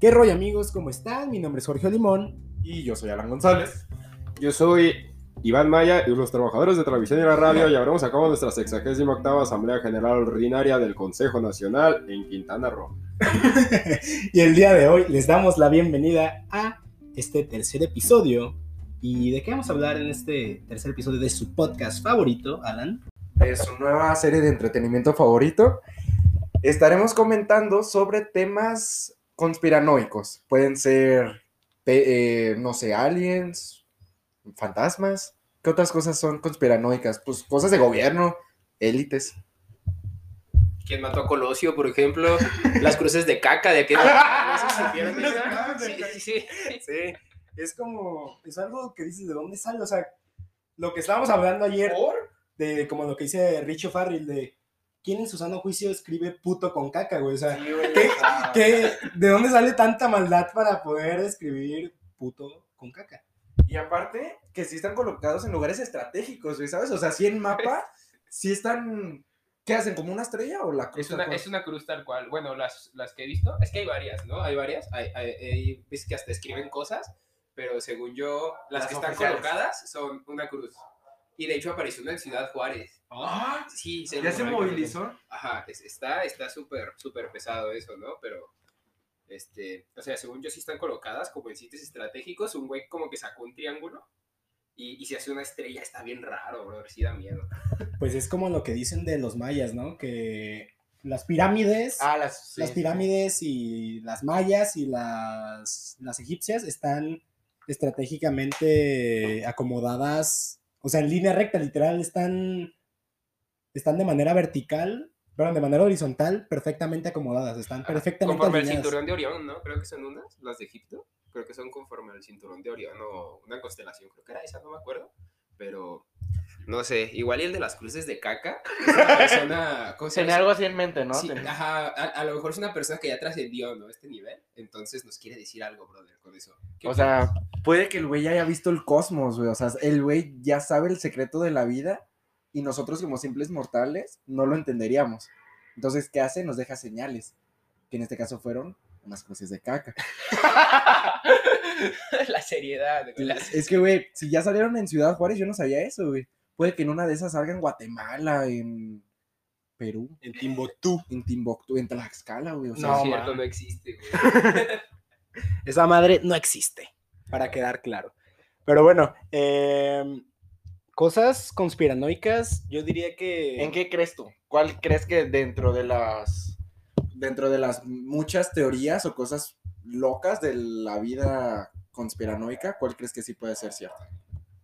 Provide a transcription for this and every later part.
¿Qué rollo amigos? ¿Cómo están? Mi nombre es Jorge Limón. Y yo soy Alan González. Yo soy Iván Maya y los trabajadores de televisión y la radio llevaremos a cabo nuestra 68 Asamblea General Ordinaria del Consejo Nacional en Quintana Roo. y el día de hoy les damos la bienvenida a este tercer episodio. ¿Y de qué vamos a hablar en este tercer episodio de su podcast favorito, Alan? De su nueva serie de entretenimiento favorito. Estaremos comentando sobre temas conspiranoicos. Pueden ser, eh, no sé, aliens, fantasmas. ¿Qué otras cosas son conspiranoicas? Pues cosas de gobierno, élites. ¿Quién mató a Colosio, por ejemplo? Las cruces de caca de aquel. No Sí, sí, sí. Sí, es como, es algo que dices, ¿de dónde sale? O sea, lo que estábamos hablando ayer, de como lo que dice Richo Farrell, de ¿quién en su sano juicio escribe puto con caca, güey? O sea, ¿qué, de dónde sale tanta maldad para poder escribir puto con caca? Y aparte, que sí están colocados en lugares estratégicos, güey, ¿sabes? O sea, sí en mapa, sí están... ¿Qué hacen? ¿Como una estrella o la cruz? Es una, es una cruz tal cual. Bueno, las, las que he visto, es que hay varias, ¿no? Hay varias. Hay, hay, ves que hasta escriben cosas, pero según yo, las, que están colocadas son una cruz. Y de hecho apareció una en Ciudad Juárez. ¡Ah! Sí, ¿Ya se movilizó? Ajá, está está súper, súper pesado eso, ¿no? Pero, este, o sea, según yo sí están colocadas como en sitios estratégicos, un güey como que sacó un triángulo y, y si hace una estrella está bien raro, bro, sí da miedo. Pues es como lo que dicen de los mayas, ¿no? Que las pirámides, ah, las, las pirámides y las mayas y las, las egipcias están estratégicamente acomodadas o sea, en línea recta, literal, están, están de manera vertical, perdón, de manera horizontal, perfectamente acomodadas, están perfectamente Conforme al cinturón de Orión, ¿no? Creo que son unas, las de Egipto, creo que son conforme al cinturón de Orión o una constelación, creo que era esa, no me acuerdo, pero no sé, igual y el de las cruces de caca. Es una persona. Tiene algo así en mente, ¿no? Sí, ajá, a, lo mejor es una persona que ya trascendió, ¿no? Este nivel. Entonces nos quiere decir algo, brother, con eso. O sea, puede que el güey ya haya visto el cosmos, güey. O sea, el güey ya sabe el secreto de la vida y nosotros, como simples mortales, no lo entenderíamos. Entonces, ¿qué hace? Nos deja señales. Que en este caso fueron unas cruces de caca. la seriedad, güey. Es que, güey, si ya salieron en Ciudad Juárez, yo no sabía eso, güey. Puede que en una de esas salga en Guatemala, en Perú. En Timbuktu. En Timbuktu, en Tlaxcala, güey. O sea, no, cierto, no existe, güey. Esa madre no existe, para quedar claro. Pero bueno, em, cosas conspiranoicas, yo diría que... ¿En qué crees tú? ¿Cuál crees que dentro de las dentro de las muchas teorías o cosas locas de la vida conspiranoica, cuál crees que sí puede ser cierto?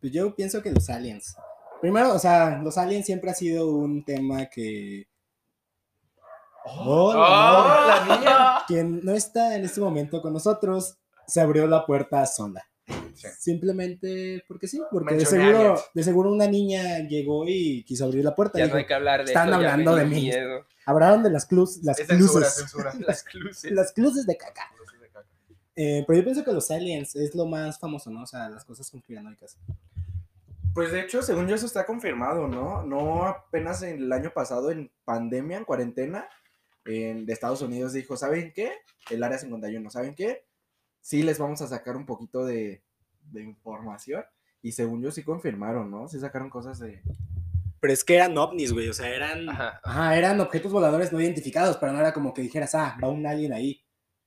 Pues yo pienso que los aliens. Primero, o sea, los aliens siempre ha sido un tema que. ¡Oh, la niña! Quien no está en este momento con nosotros, se abrió la puerta a Sonda. Simplemente porque sí, porque de seguro, de seguro una niña llegó y quiso abrir la puerta. Ya no hay que hablar de Están hablando de mí. Hablaron de las clus, las cluses. las cluses. las cluses de caca. Eh, pero yo pienso que los aliens es lo más famoso, ¿no? O sea, las cosas conspiranoicas. Pues de hecho, según yo, eso está confirmado, ¿no? No apenas en el año pasado, en pandemia, en cuarentena, en, de Estados Unidos dijo, ¿saben qué? El área 51, ¿saben qué? Sí les vamos a sacar un poquito de, información. Y según yo, sí confirmaron, ¿no? Sí sacaron cosas de... Pero es que eran ovnis, güey, o sea, eran... Ajá. eran objetos voladores no identificados, pero no era como que dijeras, ah, va un alien ahí.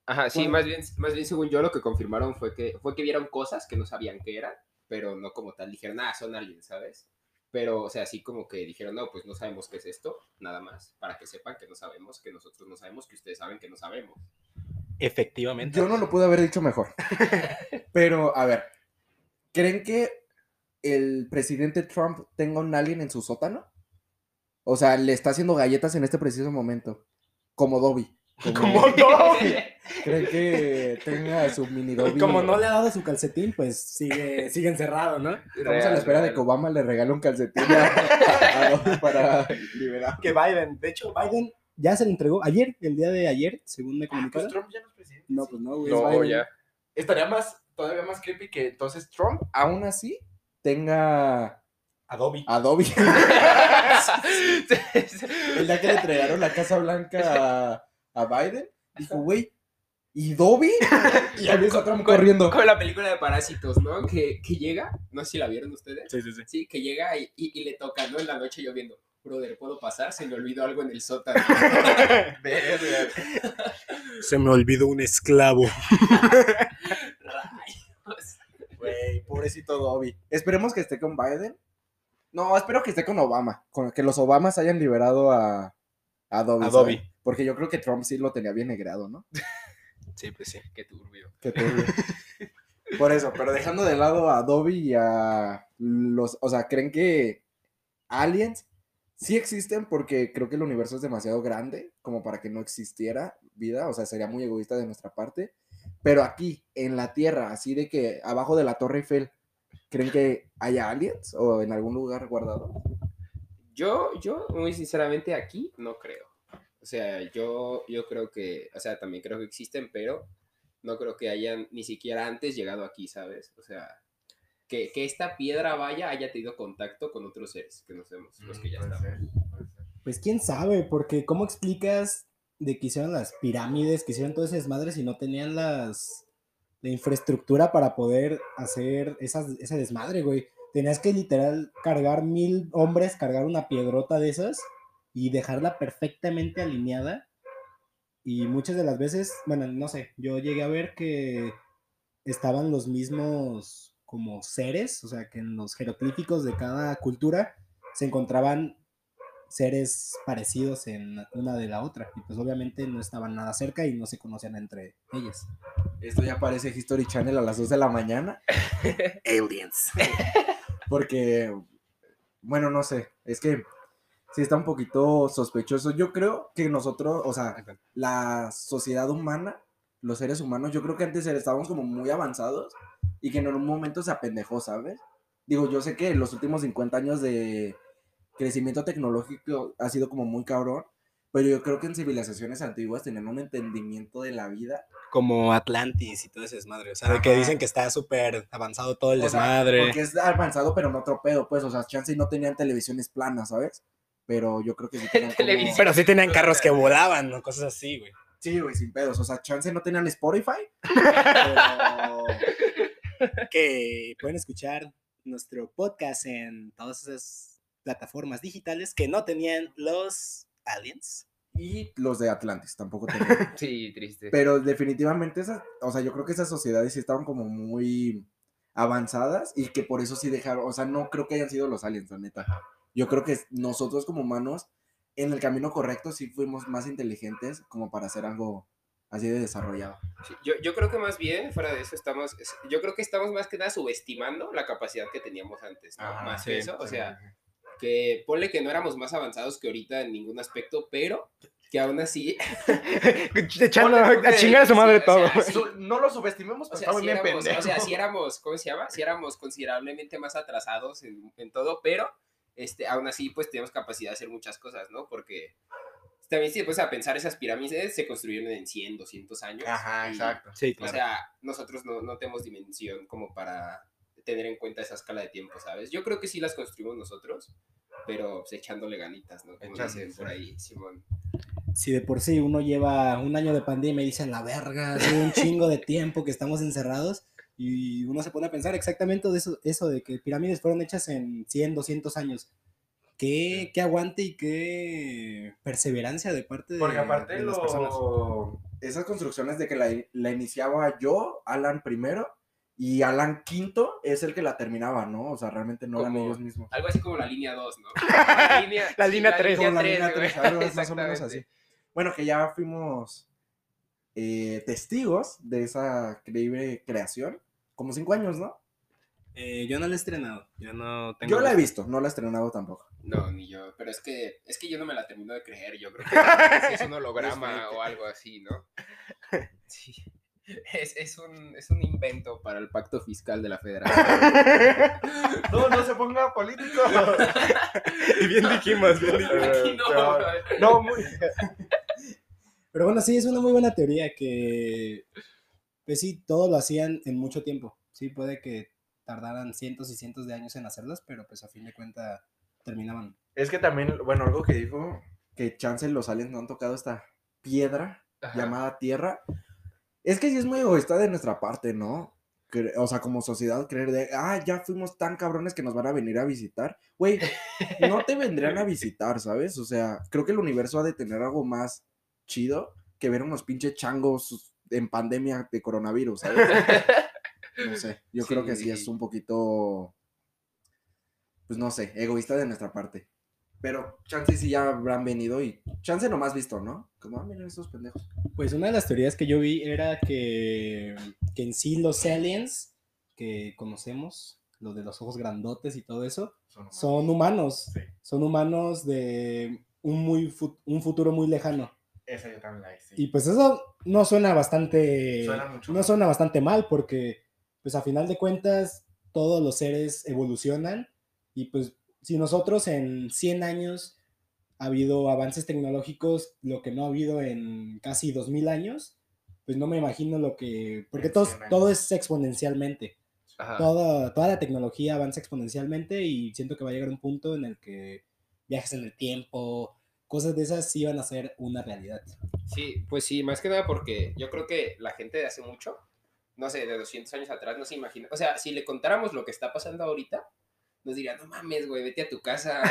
Ajá, sí, más bien, más bien según yo lo que confirmaron fue que, fue que vieron cosas que no sabían qué eran pero no como tal dijeron, ah, son aliens, ¿sabes? Pero, o sea, así como que dijeron, no, pues no sabemos qué es esto, nada más, para que sepan que no sabemos, que nosotros no sabemos, que ustedes saben que no sabemos. Efectivamente. Yo no lo pude haber dicho mejor. pero, a ver, ¿creen que el presidente Trump tenga un alien en su sótano? O sea, le está haciendo galletas en este preciso momento, como Dobby. Como, Dobby. ¿Creen que tenga su mini Dobby? Como no le ha dado su calcetín, pues sigue, sigue encerrado, ¿no? Estamos a la espera de que Obama le regale un calcetín a, Dobby para liberar. Que Biden, de hecho, Biden ya se le entregó ayer, el día de ayer, según me ah, comunicaron. pues Trump ya no es presidente. No, pues no, güey. No, ya. Estaría más, todavía más creepy que entonces Trump, aún así, tenga Adobe. Adobe. el día que le entregaron la Casa Blanca a, Biden, dijo, güey, ¿Y Dobby? y ya ves a Trump Con- corriendo. Con la película de Parásitos, ¿no? Que, que llega, no sé si la vieron ustedes. Sí, sí, sí. Sí, que llega y, y- y le toca, ¿no? En la noche lloviendo. Brother, ¿puedo pasar? Se me olvidó algo en el sótano. Se me olvidó un esclavo. Rayos. Güey, pobrecito Dobby. Esperemos que esté con Biden. No, espero que esté con Obama. Con que los Obamas hayan liberado a, a Dobby. A ¿sabes? Dobby. Porque yo creo que Trump sí lo tenía bien negrado, ¿no? Sí, pues sí. Qué turbio. Qué turbio. Por eso, pero dejando de lado a Dobby y a los. O sea, ¿creen que aliens sí existen? Porque creo que el universo es demasiado grande como para que no existiera vida. O sea, sería muy egoísta de nuestra parte. Pero aquí, en la Tierra, así de que abajo de la Torre Eiffel, ¿creen que haya aliens? ¿O en algún lugar guardado? Yo, yo, muy sinceramente, aquí no creo. O sea, yo, yo creo que, o sea, también creo que existen, pero no creo que hayan ni siquiera antes llegado aquí, ¿sabes? O sea, que, que esta piedra vaya haya tenido contacto con otros seres que no sabemos, los que ya están. Pues quién sabe, porque ¿cómo explicas de que hicieron las pirámides, que hicieron todo ese desmadre si no tenían las la infraestructura para poder hacer esas, ese desmadre, güey? Tenías que literal cargar mil hombres, cargar una piedrota de esas y dejarla perfectamente alineada. Y muchas de las veces, bueno, no sé, yo llegué a ver que estaban los mismos como seres, o sea, que en los jeroglíficos de cada cultura se encontraban seres parecidos en una de la otra. Y pues obviamente no estaban nada cerca y no se conocían entre ellas. Esto ya parece History Channel a las 2 de la mañana. Aliens. Porque, bueno, no sé, es que sí está un poquito sospechoso. Yo creo que nosotros, o sea, la sociedad humana, los seres humanos, yo creo que antes estábamos como muy avanzados y que en un momento se apendejó, ¿sabes? Digo, yo sé que los últimos 50 años de crecimiento tecnológico ha sido como muy cabrón, pero yo creo que en civilizaciones antiguas tenían un entendimiento de la vida Como Atlantis y todo ese desmadre. O sea, de que dicen que está súper avanzado todo el O sea, desmadre. porque es avanzado, pero no otro pedo, pues, o sea, chance y no tenían televisiones planas, ¿sabes? Pero yo creo que sí tenían como-. Pero sí tenían carros que volaban, ¿no? Cosas así, güey. Sí, güey, sin pedos, o sea, chance no tenían Spotify, pero... Que pueden escuchar nuestro podcast en todas esas plataformas digitales que no tenían los aliens. Y los de Atlantis tampoco tenían. Sí, triste. Pero definitivamente esas, o sea, yo creo que esas sociedades sí estaban como muy avanzadas y que por eso sí dejaron, o sea, no creo que hayan sido los aliens, la neta. Yo creo que nosotros como humanos, en el camino correcto, sí fuimos más inteligentes como para hacer algo así de desarrollado. Sí, yo, yo creo que más bien, fuera de eso, estamos, es- yo creo que estamos más que nada subestimando la capacidad que teníamos antes, ¿no? Ajá, más sí, que eso, o sí, sea, que ponle que no éramos más avanzados que ahorita en ningún aspecto, pero que aún así, Echando a chingar a su madre sí, o todo. sea, sí. No lo subestimemos, o sea, si éramos, o sea, si éramos, ¿cómo se llama? Si éramos considerablemente más atrasados en, en todo, pero este, aún así, pues tenemos capacidad de hacer muchas cosas, ¿no? Porque también si pones a pensar, esas pirámides se construyeron en 100, 200 años. y- Sí, O claro. sea, nosotros no, no tenemos dimensión como para tener en cuenta esa escala de tiempo, ¿sabes? Yo creo que sí las construimos nosotros, pero pues, echándole ganitas, ¿no? Como dicen por ahí, Simón. si de por sí uno lleva un año de pandemia y dicen la verga, hace un chingo de tiempo que estamos encerrados y uno se pone a pensar exactamente de eso, eso de que pirámides fueron hechas en 100, 200 años. Qué, qué aguante y qué perseverancia de parte de, Porque aparte de las personas. lo... esas construcciones de que la, la iniciaba yo, Alan primero, y Alan quinto es el que la terminaba, ¿no? O sea, realmente no eran Como- ellos mismos. Algo así como la línea 2, ¿no? La línea, La línea tres. Como la tres, línea güey. tres, algo es más o menos así. Bueno, que ya fuimos eh, testigos de esa increíble creación. Como cinco años, ¿no? Eh, yo no la he estrenado. Yo no tengo. Yo la he visto, no la he estrenado tampoco. No, ni yo, pero es que, es que yo no me la termino de creer, yo creo que es un holograma o algo así, ¿no? Sí. Es, es, un, es un invento para el pacto fiscal de la federación. No, no se ponga político. bien dijimos, bien dijimos. Aquí no, no, muy... Pero bueno, sí, es una muy buena teoría que, pues sí, todo lo hacían en mucho tiempo. Sí, puede que tardaran cientos y cientos de años en hacerlas, pero pues a fin de cuentas terminaban. Es que también, bueno, algo que dijo, que chance los aliens no han tocado esta piedra Ajá. llamada Tierra, Es que sí es muy egoísta de nuestra parte, ¿no? O sea, como sociedad, creer de, ah, ya fuimos tan cabrones que nos van a venir a visitar. Güey, no te vendrían a visitar, ¿sabes? O sea, creo que el universo ha de tener algo más chido que ver unos pinches changos en pandemia de coronavirus, ¿sabes? No sé, yo creo que Sí. es un poquito, pues no sé, egoísta de nuestra parte. Pero chance sí ya habrán venido y chance nomás visto, ¿no? Como, ah, miren estos pendejos. Pues una de las teorías que yo vi era que, que en sí los aliens que conocemos, los de los ojos grandotes y todo eso, son humanos. Sí. Son humanos de un, muy un futuro muy lejano. Esa yo también la hice. Y pues eso no suena bastante. Suena mucho no mal. suena bastante mal, porque, pues a final de cuentas, todos los seres evolucionan. Y pues, si nosotros en 100 años ha habido avances tecnológicos, lo que no ha habido en casi 2000 años, pues no me imagino lo que. Porque todo, 100 años. todo es exponencialmente. Ajá. Toda, toda la tecnología avanza exponencialmente y siento que va a llegar un punto en el que viajes en el tiempo, cosas de esas sí van a ser una realidad. Sí, pues sí, más que nada porque yo creo que la gente de hace mucho, no sé, de 200 años atrás, no se imagina. O sea, si le contáramos lo que está pasando ahorita, nos dirían, no mames, güey, vete a tu casa.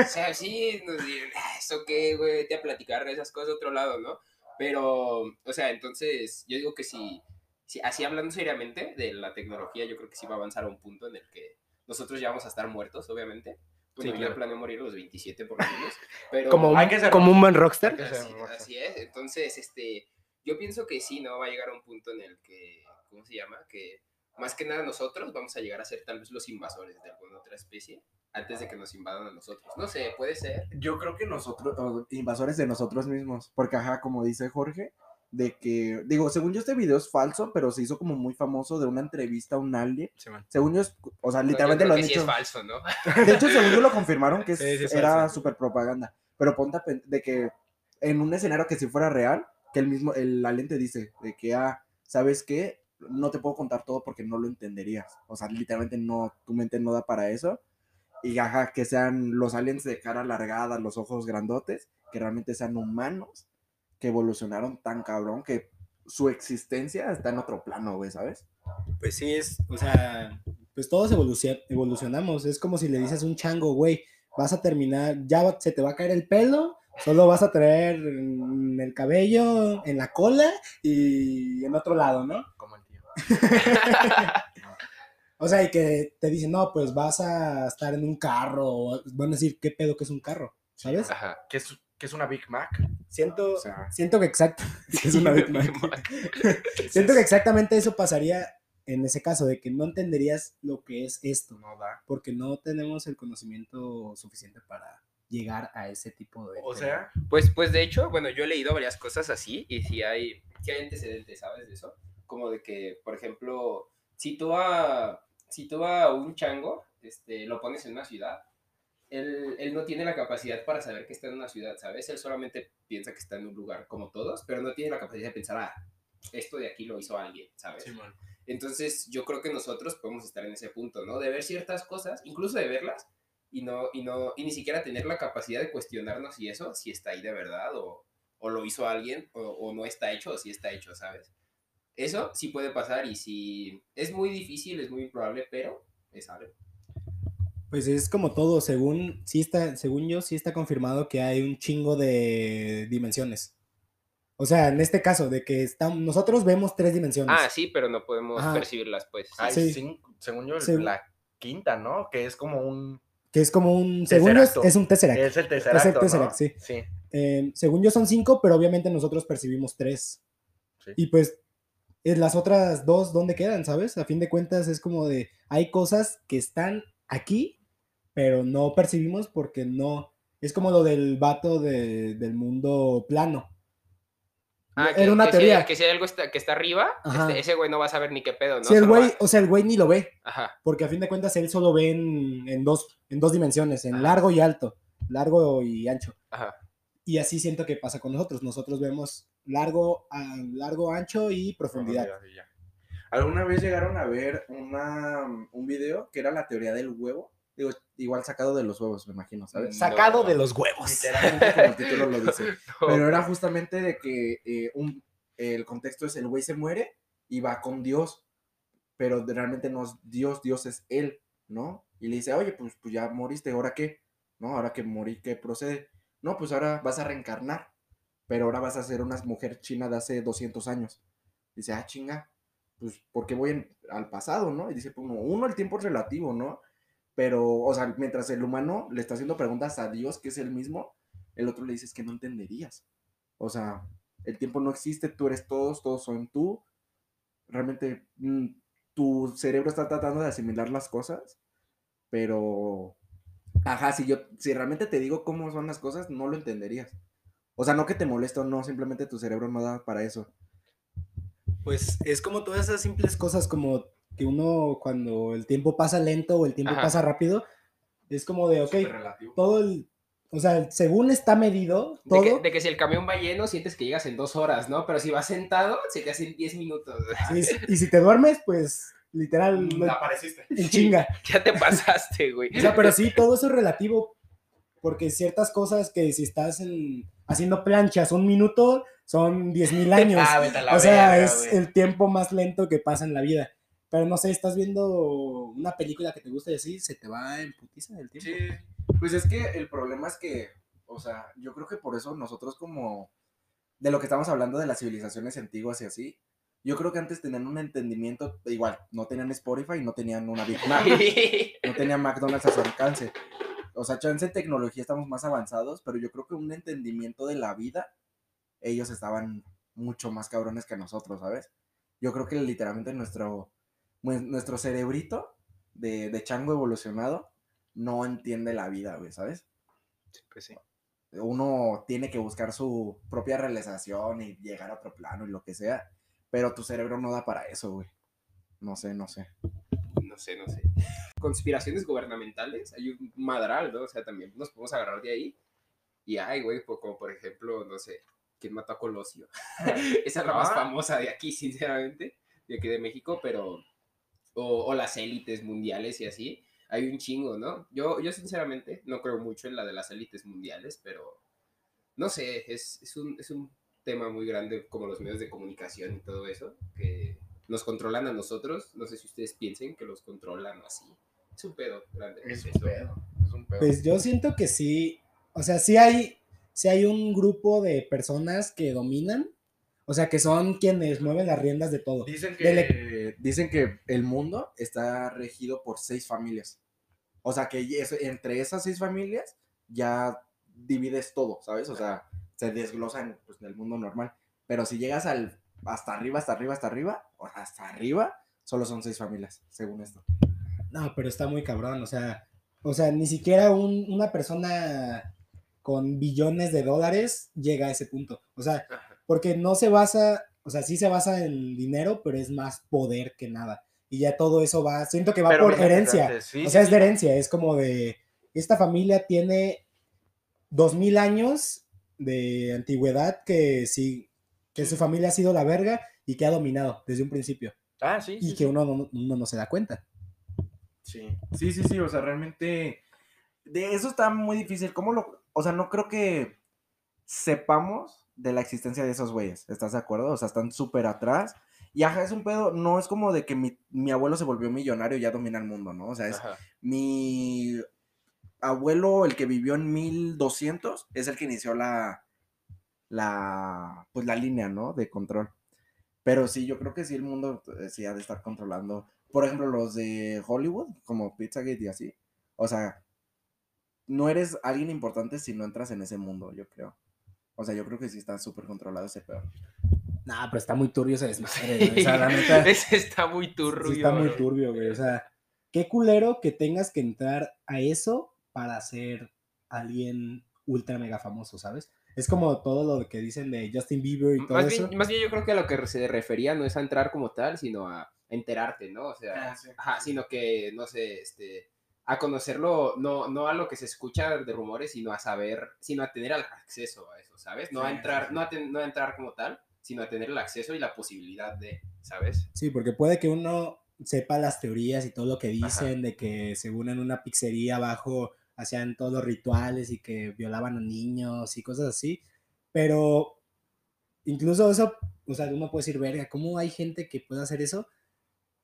o sea, sí, nos dirían, "Ah, ¿eso qué, güey? Vete a platicar de esas cosas a otro lado, ¿no? Pero, o sea, entonces, yo digo que si, si así hablando seriamente de la tecnología, yo creo que sí va a avanzar a un punto en el que nosotros ya vamos a estar muertos, obviamente. Bueno, Sí, yo claro. planeo morir a los 27 por lo menos. Pero, Como, Hay un- que ser- como un buen rockstar. Así, rockstar. así es, entonces, este, yo pienso que sí, ¿no? Va a llegar a un punto en el que, ¿cómo se llama? Que más que nada nosotros vamos a llegar a ser tal vez los invasores de alguna otra especie antes de que nos invadan a nosotros. No sé, puede ser. Yo creo que nosotros, invasores de nosotros mismos, porque ajá, como dice Jorge, de que, digo, según yo este video es falso, pero se hizo como muy famoso de una entrevista a un alien. Según yo, es- o sea, No, yo literalmente creo lo han que sí dicho. es falso, ¿no? De hecho, según yo lo confirmaron que Sí, sí es era super propaganda. Pero ponte de que en un escenario que si fuera real, que el mismo, el alien te dice de que, ah, ¿sabes qué? No te puedo contar todo porque no lo entenderías. O sea, literalmente no, tu mente no da para eso. Y ajá, que sean los aliens de cara alargada, los ojos grandotes, que realmente sean humanos, que evolucionaron tan cabrón que su existencia está en otro plano, güey, ¿sabes? Pues sí, es, o sea, pues todos evolucio- evolucionamos. Es como si le dices a un chango, güey, vas a terminar, ya se te va a caer el pelo, solo vas a traer el cabello en la cola y en otro lado, ¿no? O sea, y que te dicen, no, pues vas a estar en un carro, o van a decir, ¿qué pedo que es un carro? ¿Sabes? Ajá. ¿Qué es, qué es una Big Mac? Siento, O sea, siento que exacto, que es una Big Mac. Siento que exactamente eso pasaría en ese caso, de que no entenderías lo que es esto. No da. porque no tenemos el conocimiento suficiente para llegar a ese tipo de... O sea, Pues, pues de hecho, bueno, yo he leído varias cosas así y sí hay, sí hay antecedentes, ¿sabes? De eso. Como de que, por ejemplo, si tú a, si tú a un chango este, lo pones en una ciudad, él, él no tiene la capacidad para saber que está en una ciudad, ¿sabes? Él solamente piensa que está en un lugar como todos, pero no tiene la capacidad de pensar, ah, esto de aquí lo hizo alguien, ¿sabes? Entonces, yo creo que nosotros podemos estar en ese punto, ¿no? De ver ciertas cosas, incluso de verlas, y no, y no, y ni siquiera tener la capacidad de cuestionarnos si eso, si está ahí de verdad, o, o lo hizo alguien, o, o no está hecho, o si está hecho, ¿sabes? Eso sí puede pasar, y si es muy difícil, es muy improbable, pero es algo. Pues es como todo, según, sí está, según yo, sí está confirmado que hay un chingo de dimensiones. O sea, en este caso, de que estamos, nosotros vemos tres dimensiones. Ah, sí, pero no podemos Ajá. percibirlas, pues. sí. hay Sí. cinco, según yo, Sí. la quinta, ¿no? Que es como un... Que es como un, según yo, es, es un tesseract. Es el tercer Es el Tesseract, ¿no? sí. Sí. Eh, según yo son cinco, pero obviamente nosotros percibimos tres. Sí. Y pues las otras dos, ¿dónde quedan? ¿Sabes? A fin de cuentas es como de, hay cosas que están aquí, pero no percibimos porque no... Es como lo del vato de- del mundo plano. Ah, Era una que si- teoría. que si hay algo está- que está arriba, este, ese güey no va a saber ni qué pedo, ¿no? Sí, el güey, o sea, el güey ni lo ve, Ajá. porque a fin de cuentas él solo ve en, en dos, en dos dimensiones, en Ajá. largo y alto, largo y ancho. Ajá. Y así siento que pasa con nosotros. Nosotros vemos largo, a- largo, ancho y profundidad. Profundidad, y ya. ¿Alguna vez llegaron a ver una, un video que era la teoría del huevo? Digo, igual sacado de los huevos, me imagino, ¿sabes? Sacado No. de los huevos. Literalmente como el título lo dice. No. Pero era justamente de que eh, un, el contexto es el güey se muere y va con Dios, pero realmente no es Dios, Dios es él, ¿no? Y le dice, oye, pues, pues ya moriste, ¿ahora qué? ¿No? Ahora que morí, ¿qué procede? No, pues ahora vas a reencarnar, pero ahora vas a ser una mujer china de hace 200 años. Dice, ah, chinga, pues, ¿por qué voy al pasado, no? Y dice, uno, uno, el tiempo es relativo, ¿no? Pero, o sea, mientras el humano le está haciendo preguntas a Dios, que es el mismo, el otro le dice, es que no entenderías. O sea, el tiempo no existe, tú eres todos, todos son tú. Realmente mm, tu cerebro está tratando de asimilar las cosas, pero, ajá, si yo, si realmente te digo cómo son las cosas, no lo entenderías. O sea, no que te moleste o no, simplemente tu cerebro no da para eso. Pues es como todas esas simples cosas, como que uno cuando el tiempo pasa lento o el tiempo Ajá. pasa rápido, es como de, ok, todo el, o sea, según está medido, De todo, que, de que si el camión va lleno, sientes que llegas en dos horas, ¿no? Pero si vas sentado, se te hacen 10 minutos. y, si- y si te duermes, pues literal, lo- Apareciste. en chinga. Ya te pasaste, güey. O sea, pero sí, todo eso es relativo, porque ciertas cosas que si estás en, haciendo planchas un minuto, son 10 mil años. Ah, vete a la o sea, es el tiempo más lento que pasa en la vida. Pero no sé, estás viendo una película que te gusta y así, se te va en putiza el tiempo. Sí, pues es que el problema es que, o sea, yo creo que por eso nosotros como, de lo que estamos hablando de las civilizaciones antiguas y así, yo creo que antes tenían un entendimiento, igual, no tenían Spotify, no tenían una Big Mac, no tenían McDonald's a su alcance. O sea, chance en tecnología estamos más avanzados, pero yo creo que un entendimiento de la vida, ellos estaban mucho más cabrones que nosotros, ¿sabes? Yo creo que literalmente nuestro, nue- nuestro cerebrito de, de chango evolucionado no entiende la vida, güey, ¿sabes? Pues sí. Uno tiene que buscar su propia realización y llegar a otro plano y lo que sea, pero tu cerebro no da para eso, güey. No sé, no sé. No sé, no sé. Conspiraciones gubernamentales, hay un madral, ¿no? O sea, también nos podemos agarrar de ahí. Y ay, güey, como por ejemplo, no sé, ¿quién mató a Colosio? Esa es la más Ah. famosa de aquí, sinceramente, de aquí de México, pero. O, o las élites mundiales y así. Hay un chingo, ¿no? Yo, yo sinceramente no creo mucho en la de las élites mundiales, pero. No sé, es, es, un, es un tema muy grande como los medios de comunicación y todo eso, que nos controlan a nosotros. No sé si ustedes piensen que los controlan o así. Es un pedo grande. Es un pedo. Es un pedo. Pues yo siento que sí, o sea, sí hay, sí hay un grupo de personas que dominan, o sea, que son quienes mueven las riendas de todo. Dicen que, Dele. dicen que el mundo está regido por seis familias. O sea, que entre esas seis familias ya divides todo, ¿sabes? O sea, se desglosan pues, del mundo normal. Pero si llegas al hasta arriba, hasta arriba, hasta arriba, hasta arriba, solo son seis familias, según esto. No, pero está muy cabrón, o sea, o sea, ni siquiera un- una persona con billones de dólares llega a ese punto. O sea, porque no se basa, o sea, sí se basa en dinero, pero es más poder que nada. Y ya todo eso va, siento que va Pero por herencia. sí, o sea, es de herencia, es como de, esta familia tiene dos mil años de antigüedad que sí, que su familia ha sido la verga y que ha dominado desde un principio. Ah, sí. Y sí, que sí. uno no, uno no se da cuenta. Sí, sí, sí, sí, o sea, realmente de eso está muy difícil. ¿Cómo lo, o sea, no creo que sepamos de la existencia de esos güeyes, ¿estás de acuerdo? O sea, están súper atrás. Y ajá, es un pedo, no es como de que mi, mi abuelo se volvió millonario y ya domina el mundo, ¿no? O sea, es Ajá. mi abuelo, el que vivió en 1200, es el que inició la, la, pues la línea, ¿no? De control. Pero sí, yo creo que sí el mundo eh, sí ha de estar controlando. Por ejemplo, los de Hollywood, como Pizzagate y así. O sea, no eres alguien importante si no entras en ese mundo, yo creo. O sea, yo creo que sí está súper controlado ese pedo. Nah, pero está muy turbio ese desmadre, güey. O sea, la neta. Ese está muy turbio. Sí está muy turbio, güey. O sea, qué culero que tengas que entrar a eso para ser alguien ultra mega famoso, ¿sabes? Es como todo lo que dicen de Justin Bieber y todo Más eso. bien, más bien yo creo que a lo que se refería no es a entrar como tal, sino a enterarte, ¿no? O sea, Ah, sí. ajá, sino que, no sé, este, a conocerlo, no, no a lo que se escucha de rumores, sino a saber, sino a tener el acceso a eso, ¿sabes? No a entrar. No, a ten- no a entrar como tal, sino a tener el acceso y la posibilidad de, ¿sabes? Sí, porque puede que uno sepa las teorías y todo lo que dicen de que según en una pizzería abajo hacían todos los rituales y que violaban a niños y cosas así, pero incluso eso, o sea, uno puede decir, verga, ¿cómo hay gente que puede hacer eso?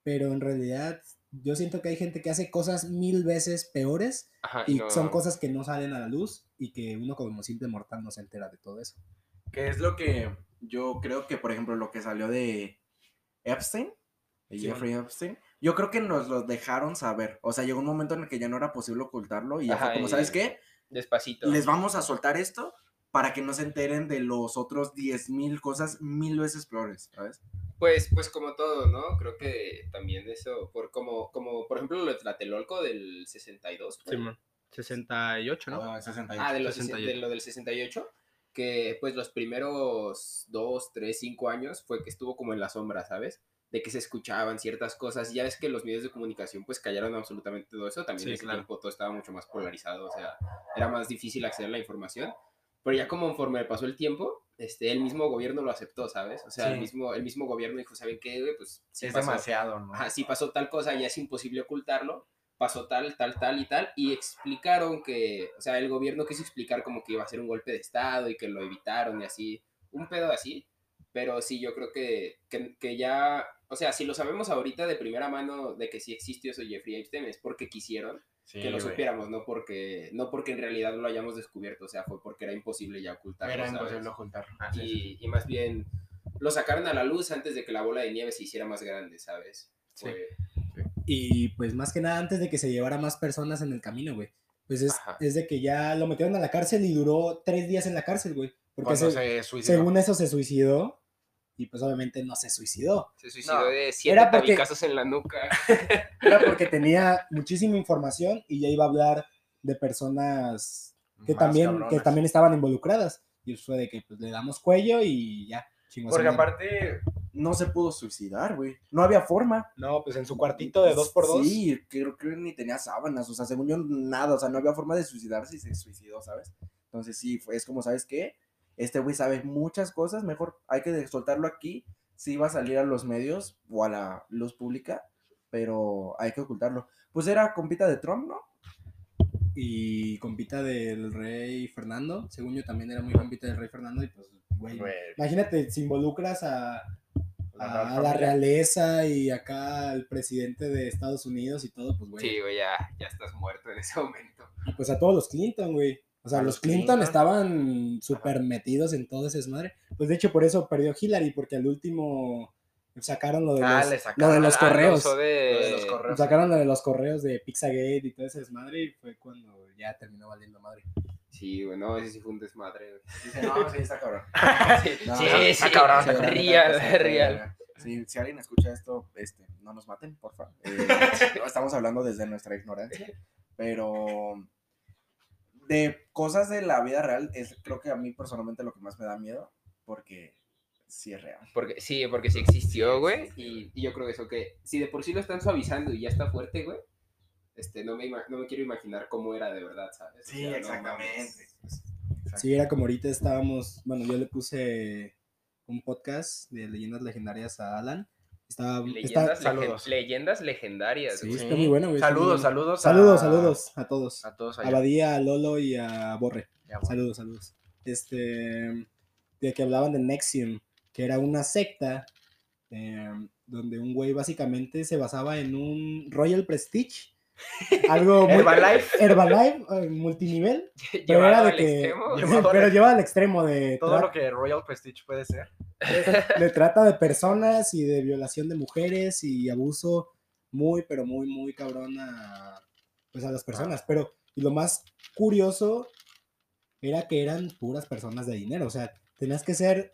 Pero en realidad yo siento que hay gente que hace cosas mil veces peores Ajá, y no- son cosas que no salen a la luz y que uno como simple mortal no se entera de todo eso. Que es lo que yo creo que, por ejemplo, lo que salió de Epstein, de Sí. Jeffrey Epstein, yo creo que nos lo dejaron saber. O sea, llegó un momento en el que ya no era posible ocultarlo y ya Ajá, fue como, y- ¿sabes qué? Despacito. Les vamos a soltar esto para que no se enteren de los otros 10.000 cosas mil veces peores, ¿sabes? Pues, pues como todo, ¿no? Creo que también eso, por como, como por ejemplo lo de Tlatelolco del 62. fue. Simón. 68, ¿no? Ah, 68. Ah, de, los, 68. de lo del 68, que pues los primeros dos, tres, cinco años fue que estuvo como en la sombra, ¿sabes? De que se escuchaban ciertas cosas. Ya ves que los medios de comunicación pues callaron absolutamente todo eso. También Sí, en ese claro. tiempo todo estaba mucho más polarizado, o sea, era más difícil acceder a la información. Pero ya como conforme pasó el tiempo, este, el mismo gobierno lo aceptó, ¿sabes? O sea, el, Sí. mismo, el mismo gobierno dijo, ¿saben qué? güey? Pues sí es pasó. demasiado, ¿no? Ajá, si pasó tal cosa, ya es imposible ocultarlo, pasó tal, tal, tal y tal, y explicaron que, o sea, el gobierno quiso explicar como que iba a ser un golpe de Estado y que lo evitaron y así, un pedo así, pero sí, yo creo que, que, que ya, o sea, si lo sabemos ahorita de primera mano de que sí existió eso Jeffrey Epstein, es porque quisieron Sí, que lo güey. supiéramos, no porque, no porque en realidad lo hayamos descubierto, o sea, fue porque era imposible ya ocultarlo, Era ¿sabes? imposible ocultarlo. y, y más bien lo sacaron a la luz antes de que la bola de nieve se hiciera más grande, ¿sabes? Sí. Fue- Y pues más que nada antes de que se llevara más personas en el camino, güey. Pues es, de que ya lo metieron a la cárcel y duró tres días en la cárcel, güey. Porque Cuando se- se suicidó. según eso se suicidó y pues obviamente no se suicidó. Se suicidó No, de siete era porque- tabicazos en la nuca. Era porque tenía muchísima información y ya iba a hablar de personas que Más también, que también estaban involucradas. Y fue de que pues, le damos cuello y ya. Porque aparte no se pudo suicidar, güey. No había forma. No, pues en su cuartito de dos por dos. Sí, creo que ni tenía sábanas, o sea, según yo, nada, o sea, no había forma de suicidarse y se suicidó, ¿sabes? Entonces sí, fue, es como, ¿sabes qué? Este güey sabe muchas cosas, mejor hay que soltarlo aquí, sí va a salir a los medios o a la luz pública, pero hay que ocultarlo. Pues era compita de Trump, ¿no? Y compita del rey Fernando. Según yo también era muy compita del rey Fernando. Y pues, güey. Imagínate, si involucras a, a la realeza y acá al presidente de Estados Unidos y todo, pues, güey. Sí, güey, ya, ya estás muerto en ese momento. Y pues a todos los Clinton, güey. O sea, los los Clinton, Clinton. estaban súper metidos en todo ese desmadre. Pues de hecho, por eso perdió Hillary, porque al último sacaron lo de Ah, los, le lo sacaron de los Ah, correos. de... Lo de los correos. Sacaron lo de los correos de Pizzagate y todo ese desmadre y fue cuando ya terminó valiendo madre. Sí, güey, no, ese sí fue un desmadre. güey. Dice, no, sí, está cabrón. Sí, No, sí, está- sí, está cabrón, está cabrón. real, está real. Sí, si alguien escucha esto, este, no nos maten, por favor. estamos hablando desde nuestra ignorancia, pero de cosas de la vida real es creo que a mí personalmente lo que más me da miedo, porque sí es real. Porque, sí, porque sí existió, güey. Y, y yo creo eso, que si de por sí lo están suavizando y ya está fuerte, güey, este, no, me, no me quiero imaginar cómo era de verdad, ¿sabes? O Sí, no exactamente. mames. Sí, era como ahorita estábamos, bueno, yo le puse un podcast de leyendas legendarias a Alan. Estaba, está, Leyendas, legen- saludos. leyendas legendarias, sí, güey. está muy bueno, güey. está Saludos, saludos. Saludos, a- saludos a todos. A todos A allá. Badía, a Lolo y a Borre. Ya, bueno. Saludos, saludos. Este, de que hablaban de Nexium, que era una secta eh, donde un güey básicamente se basaba en un Royal Prestige, algo muy Herbalife. Herbalife, multinivel, pero era de que, extremo. Pero lleva al extremo de Todo lo que Royal Prestige puede ser. De trata de personas y de violación de mujeres y abuso muy, pero muy, muy cabrón a, pues a las personas. Pero y lo más curioso era que eran puras personas de dinero. O sea, tenías que ser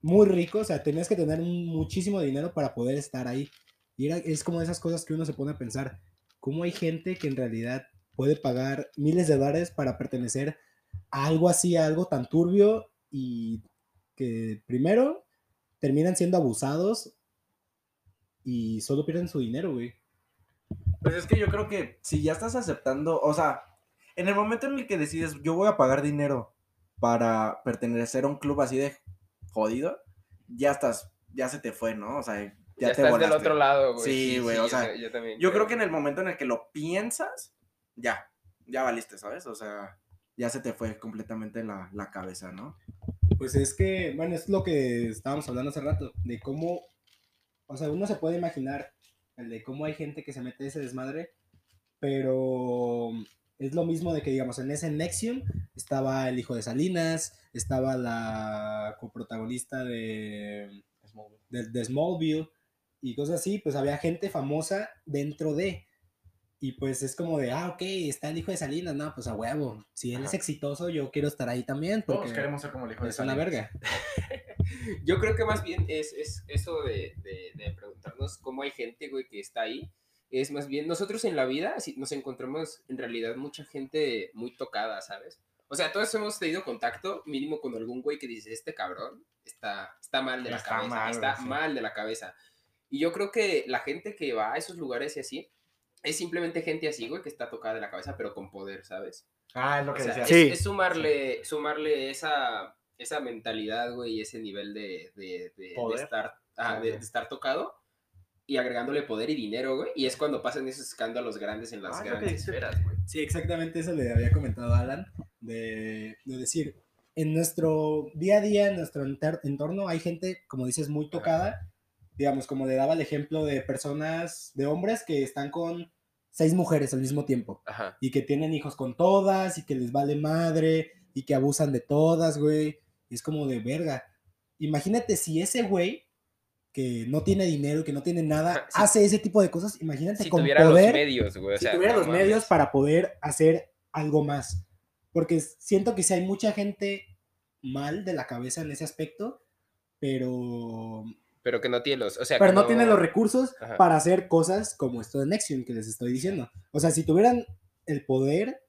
muy rico, o sea, tenías que tener muchísimo dinero para poder estar ahí. Y era, es como esas cosas que uno se pone a pensar, ¿cómo hay gente que en realidad puede pagar miles de dólares para pertenecer a algo así, a algo tan turbio y que primero terminan siendo abusados y solo pierden su dinero, güey. Pues es que yo creo que si ya estás aceptando, o sea, en el momento en el que decides, yo voy a pagar dinero para pertenecer a un club así de jodido, ya estás, ya se te fue, ¿no? O sea, ya, Ya, te estás del otro lado, güey. Sí, güey, o sea, yo, también Yo creo que en el momento en el que lo piensas, ya, ya valiste, ¿sabes? O sea, ya se te fue completamente la, la cabeza, ¿no? Pues es que, bueno, es lo que estábamos hablando hace rato, de cómo, o sea, uno se puede imaginar el de cómo hay gente que se mete ese desmadre, pero es lo mismo de que, digamos, en ese Nexium estaba el hijo de Salinas, estaba la coprotagonista de, de, de Smallville y cosas así, pues había gente famosa dentro de. Y pues es como de, ah, ok, está el hijo de Salinas, no, pues a huevo. Si él es Ajá. exitoso, yo quiero estar ahí también, porque Todos queremos ser como el hijo de es una Salinas. verga. Yo creo que más bien es, es eso de, de- de preguntarnos cómo hay gente, güey, que está ahí. Es más bien, nosotros en la vida si nos encontramos en realidad mucha gente muy tocada, ¿sabes? O sea, todos hemos tenido contacto mínimo con algún güey que dice, este cabrón está, está mal de la Está cabeza, mal, está sí. mal de la cabeza. Y yo creo que la gente que va a esos lugares y así, es simplemente gente así, güey, que está tocada de la cabeza, pero con poder, ¿sabes? Ah, es lo O que sea, decía. es, Sí. es sumarle, sumarle esa, esa mentalidad, güey, y ese nivel de, de, de- de Poder. estar, ah, de, estar tocado y agregándole poder y dinero, güey. Y es cuando pasan esos escándalos grandes en las Ah, grandes esferas, güey. Sí, exactamente eso le había comentado a Alan, de, de decir, en nuestro día a día, en nuestro entorno, hay gente, como dices, muy tocada, digamos, como le daba el ejemplo de personas, de hombres que están con seis mujeres al mismo tiempo Ajá. y que tienen hijos con todas y que les vale madre y que abusan de todas, güey. Y es como de verga. Imagínate si ese güey que no tiene dinero, que no tiene nada, sí. hace ese tipo de cosas, imagínate Si con tuviera poder los medios, güey. o si sea, tuviera no los medios mames. para poder hacer algo más. Porque siento que sí hay mucha gente mal de la cabeza en ese aspecto, pero, Pero que no tiene los. O sea, pero que no tienen los recursos Ajá. para hacer cosas como esto de Nexium que les estoy diciendo. O sea, si tuvieran el poder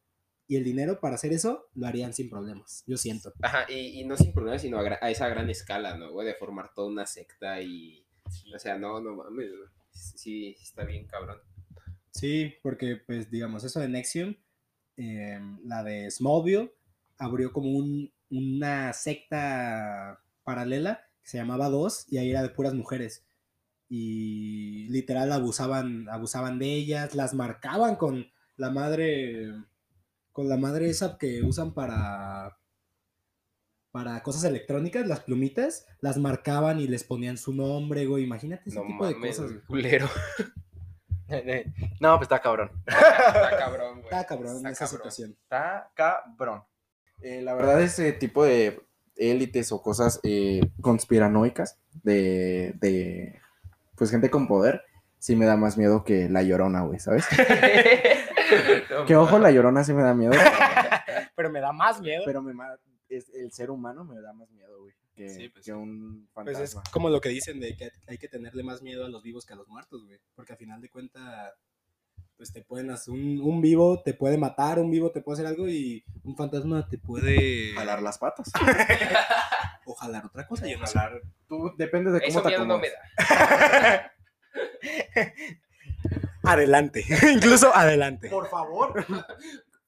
y el dinero para hacer eso, lo harían sin problemas, yo siento. Ajá, y, y no sin problemas, sino a, gra- a esa gran escala, ¿no? Güey, de formar toda una secta y. O sea, no, no mames. Sí, está bien, cabrón. Sí, porque pues digamos, eso de Nexium, eh, la de Smallville, abrió como un- una secta paralela que se llamaba Dos y ahí era de puras mujeres. Y literal abusaban, abusaban de ellas, las marcaban con la madre, con la madre esa que usan para, para cosas electrónicas, las plumitas, las marcaban y les ponían su nombre, güey. Imagínate ese No tipo de cosas. culero. No, pues está cabrón. Está cabrón, güey. Está cabrón Está esa cabrón. situación. Está cabrón. Eh, la verdad, ese tipo de élites o cosas eh, conspiranoicas de, de, pues, gente con poder, sí me da más miedo que la llorona, güey, ¿sabes? No Que ojo, la llorona sí me da miedo, Pero me da más miedo. pero me ma- es, el ser humano me da más miedo, güey, que, Sí, pues que un Pues fantasma. es como lo que dicen de que hay que tenerle más miedo a los vivos que a los muertos, güey. Porque al final de cuentas, pues te pueden hacer un, un vivo te puede matar, un vivo te puede hacer algo y un fantasma te puede Jalar las patas. o jalar otra cosa. Yo no sé. Tú, depende de cómo Eso te miedo no me acomodes. da. Adelante, incluso adelante. Por favor.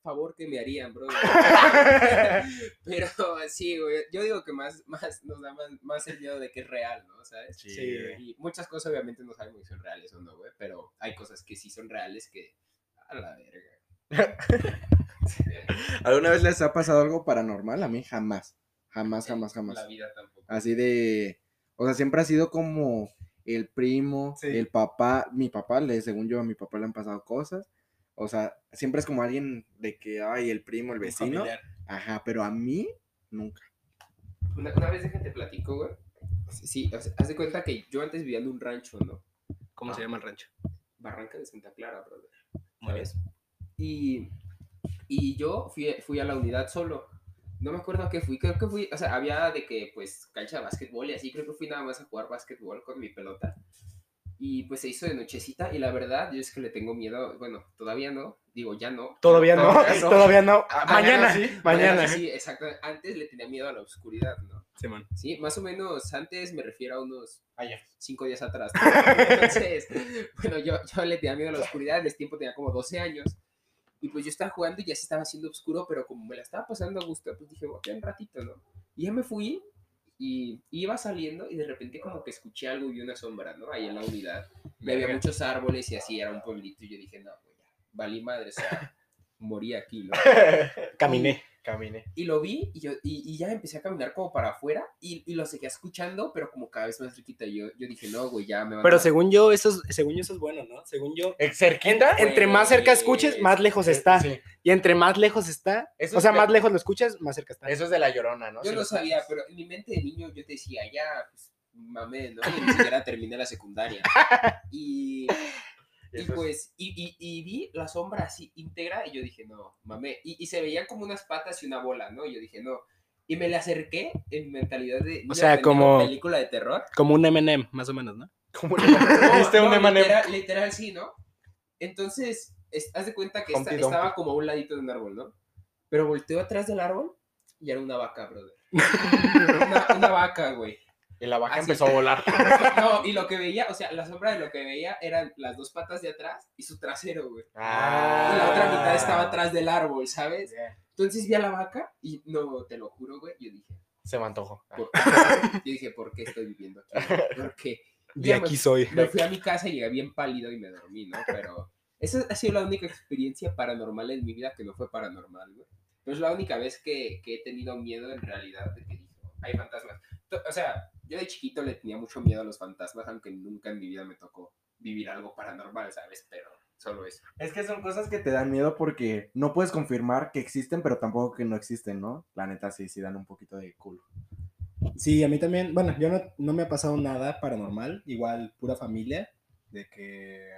Favor que me harían, bro. Pero sí, güey. Yo digo que más, más nos da más, más el miedo de que es real, ¿no? ¿Sabes? Sí, güey. Y muchas cosas obviamente no sabemos si son reales o no, güey. Pero hay cosas que sí son reales que. A la verga. ¿Alguna vez les ha pasado algo paranormal? A mí jamás. Jamás, jamás, jamás. La vida tampoco. Así de. O sea, siempre ha sido como el primo, Sí. el papá. Mi papá, le, según yo, a mi papá le han pasado cosas. O sea, siempre es como alguien de que, ay, el primo, el vecino. familiar. Ajá, pero a mí, nunca. Una, una vez déjate platico, güey. Sí, o sea, haz de cuenta que yo antes vivía en un rancho, ¿no? ¿Cómo se llama el rancho? Barranca de Santa Clara, brother. Muy bien. ¿sabes? Y, y yo fui, fui a la unidad solo. No me acuerdo a qué fui, creo que fui, o sea, había de que, pues, cancha de básquetbol y así, creo que fui nada más a jugar básquetbol con mi pelota. Y pues se hizo de nochecita y la verdad, yo es que le tengo miedo, bueno, todavía no, digo, ya no. Todavía no, Todavía no. todavía no. Ah, mañana, sí, mañana. Sí, exacto. Antes le tenía miedo a la oscuridad, ¿no? Simón. Sí, más o menos antes me refiero a unos Ayer. cinco días atrás. Entonces, bueno, yo, yo le tenía miedo a la oscuridad, en ese tiempo tenía como 12 años. Y pues yo estaba jugando y ya se estaba haciendo oscuro, pero como me la estaba pasando a gusto, pues dije, voy a un ratito, ¿no? Y ya me fui y iba saliendo y de repente como que escuché algo y una sombra, ¿no? Ahí en la unidad. Y había muchos árboles y así, era un pueblito. Y yo dije, no, pues ya, valí madre, o sea, morí aquí, ¿no? Caminé. Caminé. Y lo vi y, yo, y, y ya empecé a caminar como para afuera y, y lo seguía escuchando, pero como cada vez más cerquita. Y yo, yo dije, no, güey, ya me van Pero a... según yo, eso es, según yo, eso es bueno, ¿no? Según yo. ¿Eh, ¿Cerquita? En- entre más cerca escuches, más lejos está. Sí. Y entre más lejos está, Eso o sea, es más lejos lo escuchas, más cerca está. Eso es de la llorona, ¿no? Yo no lo sabía, sabes. pero en mi mente de niño yo te decía, ya, pues, mamé, ¿no? Y ni siquiera terminé la secundaria. Y, y pues, y, y, y vi la sombra así íntegra y yo dije, no, mamé. Y, se veían como unas patas y una bola, ¿no? Y yo dije, no. Y me le acerqué en mentalidad de... niño sea, como- Película de terror. Como un MM, más o menos, ¿no? ¿Cómo le ¿Viste un no, M&M? literal, literal, sí, ¿no? Entonces, es- haz de cuenta que esta- estaba como a un ladito de un árbol, ¿no? Pero volteó atrás del árbol y era una vaca, brother. una, una vaca, güey. Y la vaca Así. empezó a volar. No, y lo que veía, o sea, la sombra de lo que veía eran las dos patas de atrás y su trasero, güey. Ah. Y la otra mitad estaba atrás del árbol, ¿sabes? Entonces vi a la vaca y no, te lo juro, güey, yo dije, Se me antojó. ¿por, yo dije, ¿por qué estoy viviendo aquí? ¿Por qué? De Ya aquí me- soy. Me fui a mi casa y llegué bien pálido y me dormí, ¿no? Pero esa ha sido la única experiencia paranormal en mi vida que no fue paranormal, güey. Pero es la única vez que, que he tenido miedo en realidad de que dijo, hay fantasmas. O sea, yo de chiquito le tenía mucho miedo a los fantasmas, aunque nunca en mi vida me tocó vivir algo paranormal, ¿sabes? Pero solo eso. Es que son cosas que te dan miedo porque no puedes confirmar que existen, pero tampoco que no existen, ¿no? La neta sí, sí dan un poquito de culo. Sí, a mí también, bueno, yo no, no me ha pasado nada paranormal, igual pura familia, de que,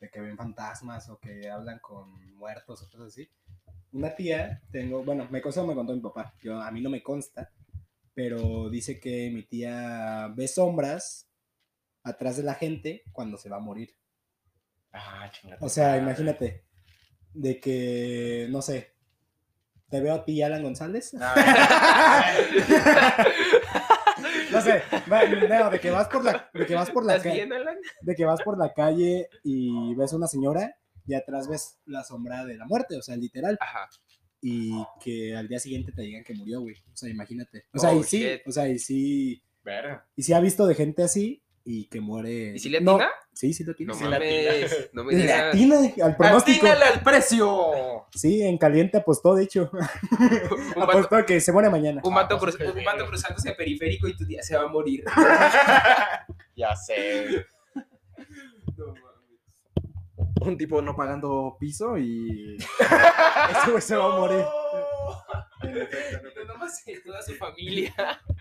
de que ven fantasmas o que hablan con muertos o cosas así. Una tía, tengo, bueno, me consta, me contó mi papá, yo, a mí no me consta, pero dice que mi tía ve sombras atrás de la gente cuando se va a morir. Ah, chingada. O sea, imagínate, de que, no sé, te veo a ti, Alan González. No sé, no, de que vas por la, de que vas por la ¿Estás calle, de que vas por la calle y ves una señora y atrás ves la sombra de la muerte, o sea, literal, Ajá. Y que al día siguiente te digan que murió, güey. O sea, imagínate. O sea, Oh, y sí, shit. o sea, y sí, Verga. y sí ha visto de gente así y que muere. ¿Y si le No, atina? sí, sí lo tiene. No Sí, mames, no me Le atina al pronóstico. ¡Atínale al precio! Sí, en caliente apostó, de hecho. Un vato, apostó que se muere mañana. un vato Ah, pues, cruz- qué un vato cruzándose periférico y tu día se va a morir. Ya sé. No mames. Un tipo no pagando piso y... Ese güey se va a morir. Toda su familia.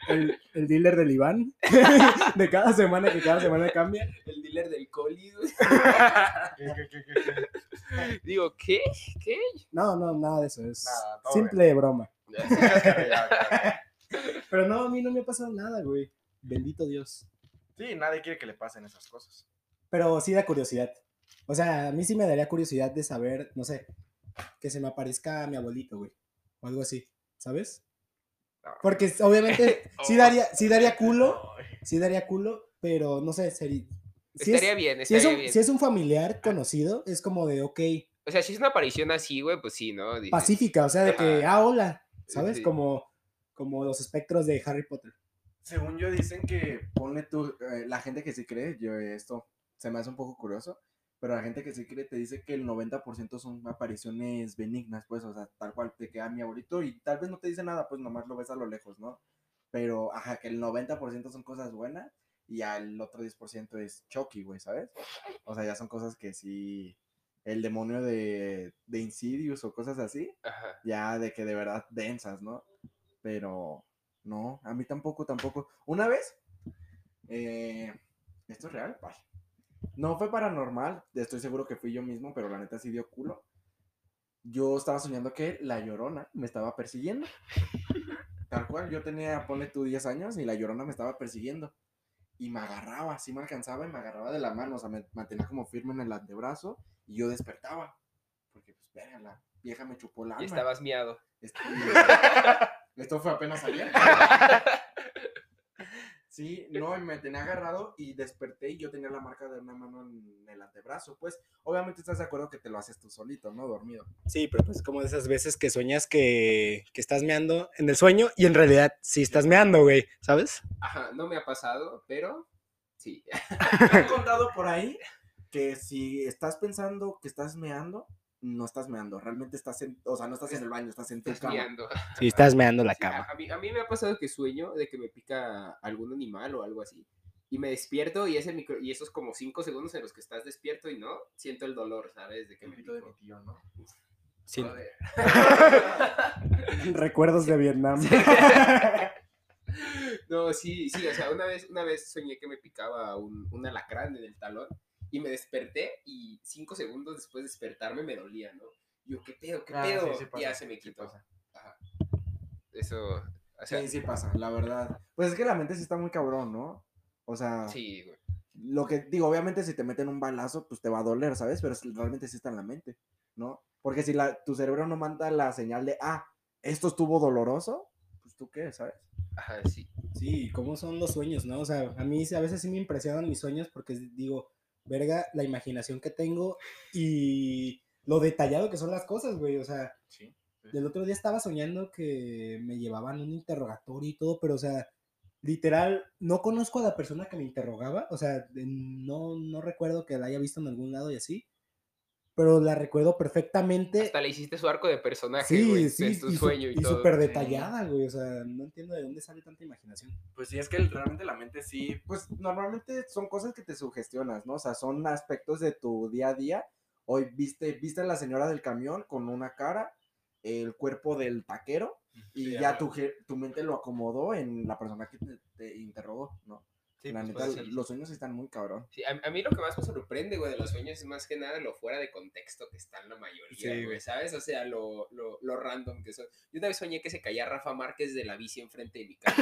El, el dealer del Iván. de cada semana, que cada semana cambia. El dealer del coli, güey. Digo, ¿qué? ¿Qué? No, no, nada de eso. Es Nada, todo simple broma. Pero no, a mí no me ha pasado nada, güey. Bendito Dios. Sí, nadie quiere que le pasen esas cosas. Pero sí da curiosidad. O sea, a mí sí me daría curiosidad de saber, no sé, que se me aparezca mi abuelito, güey. O algo así, ¿sabes? Porque obviamente sí daría, sí daría culo, sí daría culo, pero no sé, sería... Si estaría es, bien, si, es estaría un, bien. si es un familiar conocido, es como de, ok, O sea, si es una aparición así, güey, pues sí, ¿no? Dices, pacífica, o sea, de que, ah, hola, ¿sabes? Sí. Como, como los espectros de Harry Potter. Según yo dicen que ponle tú, eh, la gente que sí cree, yo esto se me hace un poco curioso, pero la gente que sí cree te dice que el 90% son apariciones benignas, pues, o sea, tal cual te queda mi abuelito y tal vez no te dice nada, pues nomás lo ves a lo lejos, ¿no? Pero, ajá, que el 90% son cosas buenas y al otro 10% es Chucky, güey, ¿sabes? O sea, ya son cosas que sí, el demonio de, de Insidious o cosas así, Ajá. ya de que de verdad densas, ¿no? Pero no, a mí tampoco, tampoco. Una vez, eh, ¿esto es real? Ay. No fue paranormal, estoy seguro que fui yo mismo, pero la neta sí dio culo. Yo estaba soñando que la llorona me estaba persiguiendo. Tal cual, yo tenía, ponle tú 10 años y la llorona me estaba persiguiendo. Y me agarraba, así me alcanzaba y me agarraba de la mano, o sea, me mantenía como firme en el antebrazo y yo despertaba. Porque, pues, verga, la vieja me chupó alma. Y estabas miado. Este, Esto fue apenas ayer. Sí, no, y me tenía agarrado y desperté y yo tenía la marca de una mano en el antebrazo. Pues, obviamente estás de acuerdo que te lo haces tú solito, ¿no? Dormido. Sí, pero pues como de esas veces que sueñas que, que estás meando en el sueño y en realidad sí estás meando, güey, ¿sabes? Ajá, no me ha pasado, pero sí. Me han contado por ahí que si estás pensando que estás meando, no estás meando, realmente estás en, o sea, no estás en el baño, estás en tu Estás cama. miando. Sí, estás meando la Sí, a, a mí, a mí me ha pasado que sueño de que me pica algún animal o algo así. Y me despierto y, ese micro, y esos como cinco segundos en los que estás despierto y no, siento el dolor, ¿sabes? De que me Poquito de mi tío, ¿no? Sí. Joder. Recuerdos de Vietnam. No, sí, sí, o sea, una vez, una vez soñé que me picaba un, un alacrán en el talón y me desperté y cinco segundos después de despertarme me dolía, ¿no? Yo, ¿qué pedo? ¿Qué Ah, pedo? sí, sí pasa, ya se me quitó. Ajá. Eso, o sea, Sí, sí pasa, la verdad. Pues es que la mente sí está muy cabrón, ¿no? O sea, sí, güey. lo que digo, obviamente si te meten un balazo, pues te va a doler, ¿sabes? Pero realmente sí está en la mente, ¿no? Porque si la, tu cerebro no manda la señal de, ah, esto estuvo doloroso, pues tú qué, ¿sabes? Ajá, sí. Sí, ¿cómo son los sueños, no? O sea, a mí sí- a veces sí me impresionan mis sueños porque digo, verga, la imaginación que tengo y lo detallado que son las cosas, güey. O sea, Sí. el otro día estaba soñando que me llevaban un interrogatorio y todo, pero o sea, literal, no conozco a la persona que me interrogaba, o sea, no, no recuerdo que la haya visto en algún lado y así, pero la recuerdo perfectamente. Hasta le hiciste su arco de personaje, Sí, güey, sí, tu y, su- sueño y, y todo. súper Sí. detallada, güey, o sea, no entiendo de dónde sale tanta imaginación. Pues sí, es que realmente la mente sí, pues normalmente son cosas que te sugestionas, ¿no? O sea, son aspectos de tu día a día. Hoy viste, viste a la señora del camión con una cara, el cuerpo del taquero, y Sí, ya tu, tu mente lo acomodó en la persona que te, te interrogó, ¿no? Sí, la pues, neta, pues, sí. los sueños están muy cabrón. Sí, a, a mí lo que más me sorprende, güey, de los sueños es más que nada lo fuera de contexto que están la mayoría, Sí, güey. ¿sabes? O sea, lo, lo, lo random que son. Yo una vez soñé que se caía Rafa Márquez de la bici enfrente de mi casa.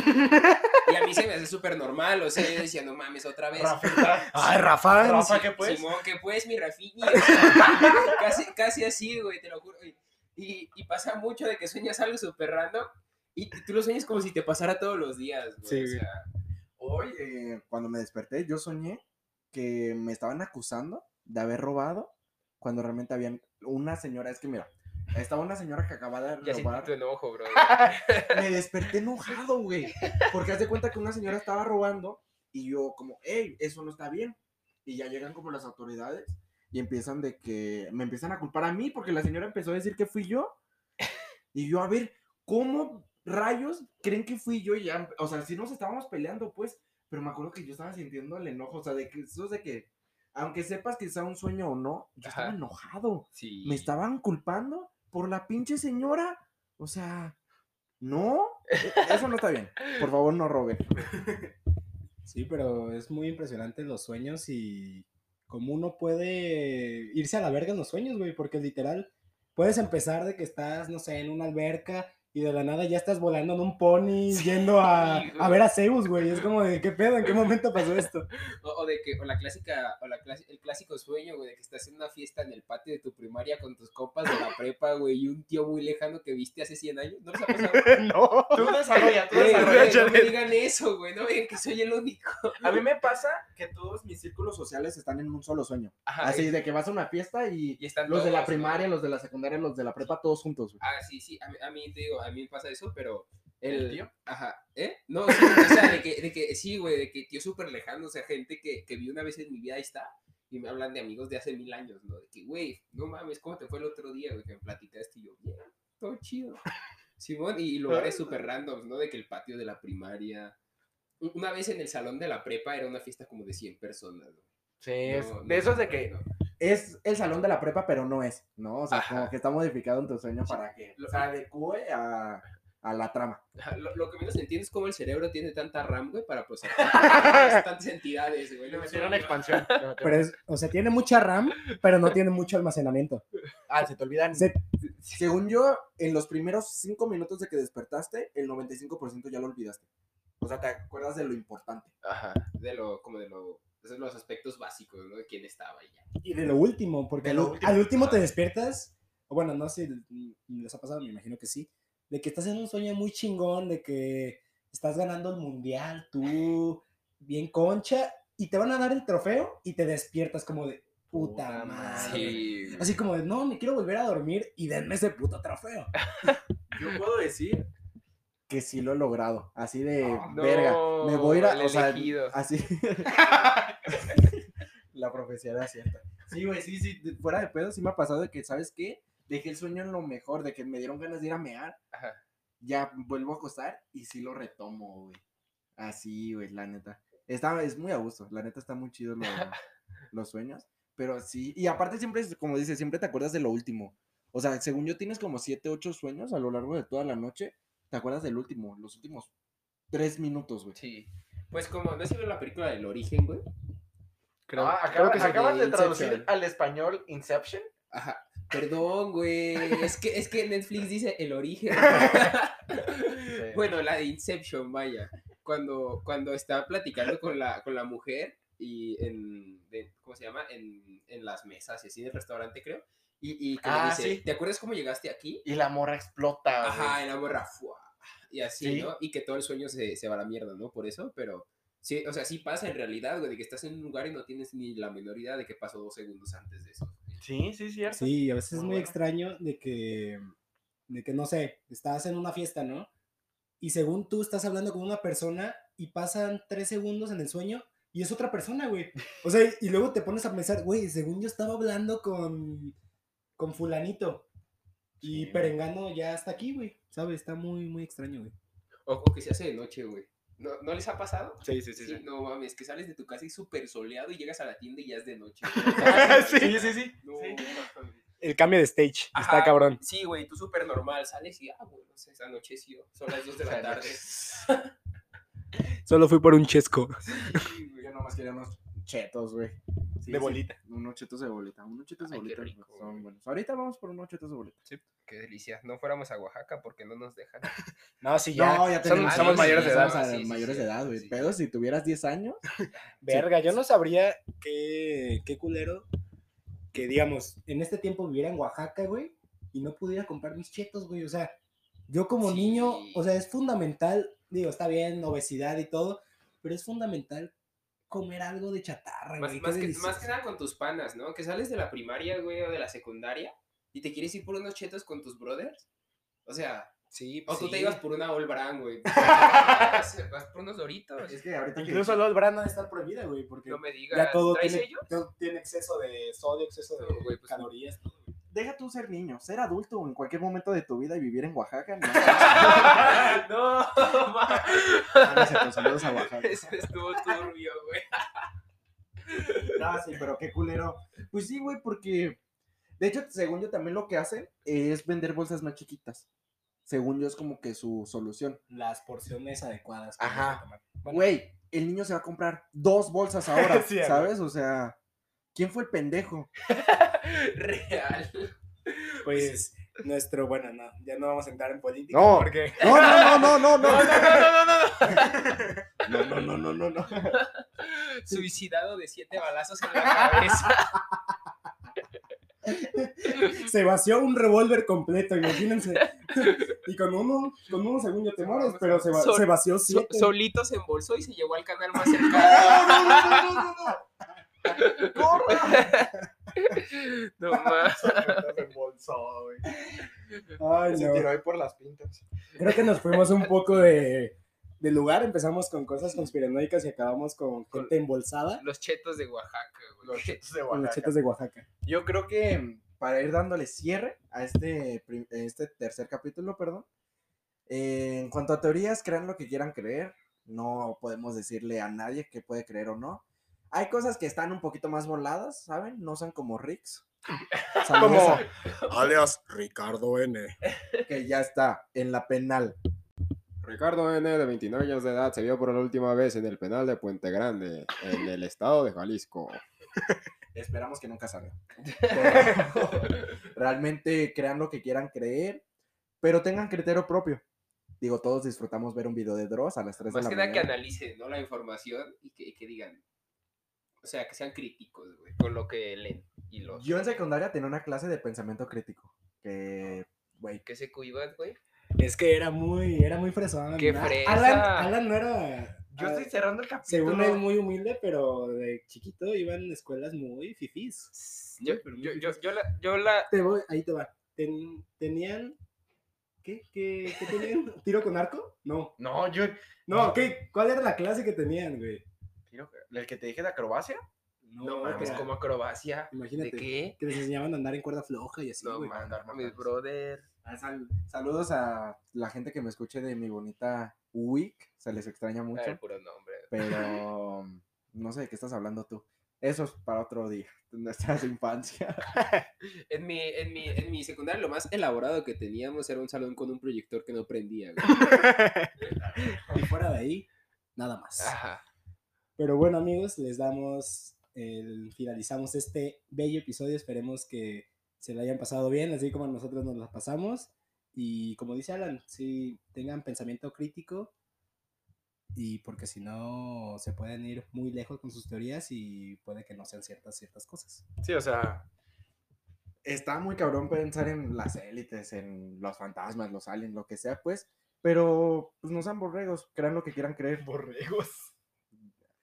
y a mí se me hace súper normal, o sea, yo decía, no mames, otra vez. Rafita. ¡Ay, Rafa! Rafa, ¿qué pues? Simón, que pues, mi Rafiña. casi, casi así, güey, te lo juro. Y, y, y pasa mucho de que sueñas algo súper random y tú lo sueñas como si te pasara todos los días, güey. Sí, o güey. sea, Hoy, eh, cuando me desperté, yo soñé que me estaban acusando de haber robado cuando realmente habían una señora, es que mira, estaba una señora que acababa de ya robar. tu enojo, bro. me desperté enojado, güey. Porque haz de cuenta que una señora estaba robando y yo como, hey, eso no está bien. Y ya llegan como las autoridades y empiezan de que, me empiezan a culpar a mí porque la señora empezó a decir que fui yo. Y yo, a ver, ¿cómo rayos creen que fui yo? Ya, o sea, si nos estábamos peleando, pues, pero me acuerdo que yo estaba sintiendo el enojo, o sea, de que eso es de que, aunque sepas que sea un sueño o no, yo estaba Ajá. enojado. Sí. Me estaban culpando por la pinche señora. O sea, no, e- eso no está bien. Por favor, no roben. Sí, pero es muy impresionante los sueños y cómo uno puede irse a la verga en los sueños, güey, porque literal puedes empezar de que estás, no sé, en una alberca y de la nada ya estás volando en un pony yendo a, Sí, a ver a Zeus, güey. Es como de, ¿qué pedo? ¿En qué momento pasó esto? O, o de que, o la clásica, o la clasi- el clásico sueño, güey, de que estás en una fiesta en el patio de tu primaria con tus compas de la prepa, güey, y un tío muy lejano que viste hace 100 años. ¿No les ha pasado? no. Tú desarrolla, tú desarrolla. no me digan eso, güey, no digan que soy el único. A mí me pasa que todos mis círculos sociales están en un solo sueño. Ajá, Así y- de que vas a una fiesta y, y están los de la todos, ¿no? primaria, los de la secundaria, los de la prepa, todos juntos. güey. Ah, sí, sí, a mí, a mí te digo, a mí me pasa eso, pero ¿El el tío? Ajá, ¿eh? No, sí, o sea, de que, de que sí, güey, de que tío súper lejano, o sea, gente que, que vi una vez en mi vida, ahí está, y me hablan de amigos de hace mil años, ¿no? De que, güey, no mames, ¿cómo te fue el otro día, güey, que me platicaste? Y yo, bien, todo chido. Simón, y lugares súper randoms, ¿no? De que el patio de la primaria. Una vez en el salón de la prepa era una fiesta como de 100 personas, ¿no? Sí, es, No, de no, esos de que. Es el salón de la prepa, pero no es, ¿no? O sea, Ajá. como que está modificado en tu sueño Sí. para que Lo- se adecue a, a la trama. Lo, lo que menos entiendo es cómo el cerebro tiene tanta RAM, güey, para procesar tantas, entidades, güey. Le metieron no, expansión. Pero es, o sea, tiene mucha RAM, pero no tiene mucho almacenamiento. Ah, se te olvidan. Se- Según yo, en los primeros cinco minutos de que despertaste, el 95% ya lo olvidaste. O sea, te acuerdas de lo importante. Ajá, de lo, como de lo, de los aspectos básicos, ¿no? De quién estaba y ya. Y de lo último, porque al, último. al último te despiertas, o bueno, no sé si les ha pasado, me imagino que sí, de que estás en un sueño muy chingón, de que estás ganando el mundial, tú, bien concha, y te van a dar el trofeo y te despiertas como de puta, Puta madre. Sí. Así como de, no, me quiero volver a dormir y denme ese puto trofeo. Yo puedo decir que sí lo he logrado. Así de No, verga. Me voy a ir a. O sea, así. La profecía era cierta. Sí, güey, sí, sí, fuera de pedo sí me ha pasado de que, ¿sabes qué? Dejé el sueño en lo mejor, de que me dieron ganas de ir a mear, Ajá. ya vuelvo a acostar y sí lo retomo, güey. Así, güey, la neta. Está, es muy a gusto, la neta está muy chido lo- los sueños, pero sí, y aparte siempre, como dices, siempre te acuerdas de lo último. O sea, según yo tienes como siete, ocho sueños a lo largo de toda la noche, te acuerdas del último, los últimos tres minutos, güey. Sí. Pues como, ¿no se vio la película del origen, güey? Creo, Ah, creo acaba- que acabas de Inception. traducir al español Inception. Ajá. Perdón, güey. Es que, es que Netflix dice el origen. Bueno, la de Inception, vaya. Cuando, cuando está platicando con la, con la mujer y en, de- ¿cómo se llama? En, en las mesas y así del restaurante, creo. Y, y que le Ah, dice, sí. ¿te acuerdas cómo llegaste aquí? Y la morra explota. güey. Ajá, en la morra, y así, Sí. ¿no? Y que todo el sueño se, se va a la mierda, ¿no? Por eso, pero sí, o sea, sí pasa en realidad, güey, de que estás en un lugar y no tienes ni la menor idea de que pasó dos segundos antes de eso. Sí, sí, cierto. Sí, a veces es Muy bueno. extraño de que, de que, no sé, estás en una fiesta, ¿no? Y según tú estás hablando con una persona y pasan tres segundos en el sueño y es otra persona, güey. O sea, y luego te pones a pensar, güey, según yo estaba hablando con, con fulanito. Y Sí. Perengano ya está aquí, güey. ¿Sabes? Está muy, muy extraño, güey. O, o que se hace de noche, güey. ¿No, ¿No les ha pasado? Sí, sí, sí. Sí, sí. no mames, que sales de tu casa y súper soleado y llegas a la tienda y ya es de noche. sí, sí, sí. No, Sí. El cambio de stage. Ajá, Está cabrón. Sí, güey, tú súper normal, sales y, ah, bueno, no sé, es anocheció, son las 2 de la tarde. Solo fui por un chesco. Sí, güey. Yo nomás quería unos chetos, güey. Sí, De sí, bolita. Unos chetos de bolita. Unos chetos de Ay, bolita rico, son güey. buenos. Ahorita vamos por unos chetos de bolita. Qué delicia. No fuéramos a Oaxaca porque no nos dejan. No, sí, ya. No, ya tenemos. Somos sí, mayores sí, de edad. Somos Sí, sí, mayores sí, de edad, güey. sí. Pero si tuvieras 10 años, Verga, yo no sabría qué, qué culero Que digamos, en este tiempo viviera en Oaxaca, güey, y no pudiera comprar mis chetos, güey. O sea, yo como Sí. niño, o sea, es fundamental, digo, está bien, obesidad y todo, pero es fundamental comer algo de chatarra, Más, güey. qué más, que, más que nada con tus panas, ¿no? Que sales de la primaria, güey, o de la secundaria y te quieres ir por unos chetos con tus brothers. O sea, Sí, o tú te ibas por una All Brand, güey. vas, vas por unos doritos. es que ahorita que- Incluso los Brand de estar prohibida, güey, porque No me digas. ya todo ¿Traes tiene, ellos? todo tiene exceso de sodio, exceso de No, güey, pues, calorías, todo. Deja tú ser niño, ser adulto en cualquier momento de tu vida y vivir en Oaxaca. No, no, ma. Ah, saludos a Oaxaca. Eso estuvo turbio, güey. No, sí, pero qué culero. Pues sí, güey, porque de hecho, según yo también lo que hacen es vender bolsas más chiquitas. Según yo es como que su solución. Las porciones adecuadas. que Ajá. Bueno, Güey, el niño se va a comprar dos bolsas ahora, Sí, güey. ¿sabes? O sea, ¿quién fue el pendejo? Real. pues nuestro, bueno, no, ya no vamos a entrar en política. No. porque No, no, no, no, no, no. No, no, no, no, no, no. Suicidado de siete balazos en la cabeza. se vació un revólver completo, imagínense. Y con uno, con uno según yo te mueres, pero se, va- Sol- se vació siete. solito se embolsó y se llevó al canal más cercano. No más. Ay, Se no. tiró ahí por las pintas. Creo que nos fuimos un poco de, de lugar, empezamos con cosas conspiranoicas y acabamos con Con- gente embolsada Los chetos de Oaxaca, güey. Los chetos de con los Oaxaca. chetos de Oaxaca. Yo creo que para ir dándole cierre a este, prim- este tercer capítulo, perdón. eh, en cuanto a teorías, crean lo que quieran creer. No podemos decirle a nadie qué puede creer o no. Hay cosas que están un poquito más voladas, ¿saben? No son como Ricks. Saludos Como alias Ricardo N. que ya está en la penal. Ricardo N., de 29 años de edad, se vio por la última vez en el penal de Puente Grande, en el estado de Jalisco. Esperamos que nunca salga. Pero realmente crean lo que quieran creer, pero tengan criterio propio. Digo, todos disfrutamos ver un video de Dross a las 3 de Más la que nada que mañana. analicen, ¿no? La información y que, y que digan. O sea, que sean críticos, güey, con lo que leen. Y los. Yo en secundaria tenía una clase de pensamiento crítico. Que, güey, ¿Qué se cuidan, güey? Es que era muy, era muy fresón. ¡Qué fresa! Alan, Alan no era. Yo ah, estoy cerrando el capítulo. Según él, muy humilde, pero de chiquito iban en escuelas muy fifís. Yo, muy yo, yo, fifís. yo la, yo la. Te voy, ahí te va. Ten- ¿Tenían. ¿Qué? ¿Qué, qué tenían? ¿Tiro con arco? No. No, yo. No, ¿qué? ¿Cuál era la clase que tenían, güey? ¿El que te dije de acrobacia? No mames, pero como acrobacia. Imagínate. ¿De qué? Que les enseñaban a andar en cuerda floja y así, No güey. mames, brother. Ah, sal- saludos a la gente que me escuche de mi bonita week. Se les extraña mucho. El puro nombre. Pero no sé de qué estás hablando tú. Eso es para otro día, nuestra infancia. En mi, en, mi, en mi secundaria lo más elaborado que teníamos era un salón con un proyector que no prendía. güey. Y fuera de ahí, nada más. Ajá. Pero bueno, amigos, les damos, el, finalizamos este bello episodio. Esperemos que se lo hayan pasado bien, así como nosotros nos la pasamos. Y como dice Alan, sí, tengan pensamiento crítico. Y porque si no, se pueden ir muy lejos con sus teorías y puede que no sean ciertas ciertas cosas. Sí, o sea, Está muy cabrón pensar en las élites, en los fantasmas, los aliens, lo que sea, pues. Pero pues no sean borregos, crean lo que quieran creer. borregos.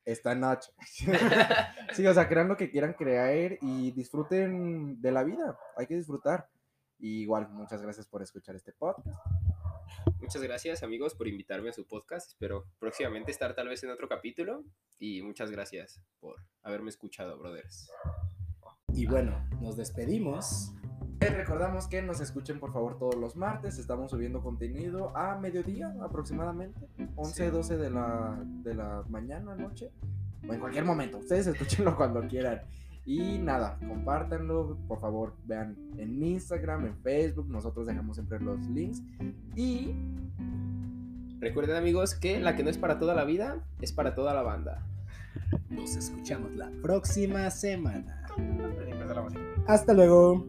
Está Nacho. sí, o sea, crean lo que quieran creer y disfruten de la vida. Hay que disfrutar. Y igual, muchas gracias por escuchar este podcast. Muchas gracias, amigos, por invitarme a su podcast. Espero próximamente estar tal vez en otro capítulo. Y muchas gracias por haberme escuchado, brothers. Y bueno, nos despedimos. Les recordamos que nos escuchen por favor todos los martes. Estamos subiendo contenido a mediodía aproximadamente. 11, 12 de la, de la mañana, noche. O en cualquier momento. Ustedes escúchenlo cuando quieran. Y nada, compártanlo. Por favor, vean en Instagram, en Facebook. Nosotros dejamos siempre los links. Y Recuerden, amigos, que la que no es para toda la vida es para toda la banda. Nos escuchamos la próxima semana. Hasta luego.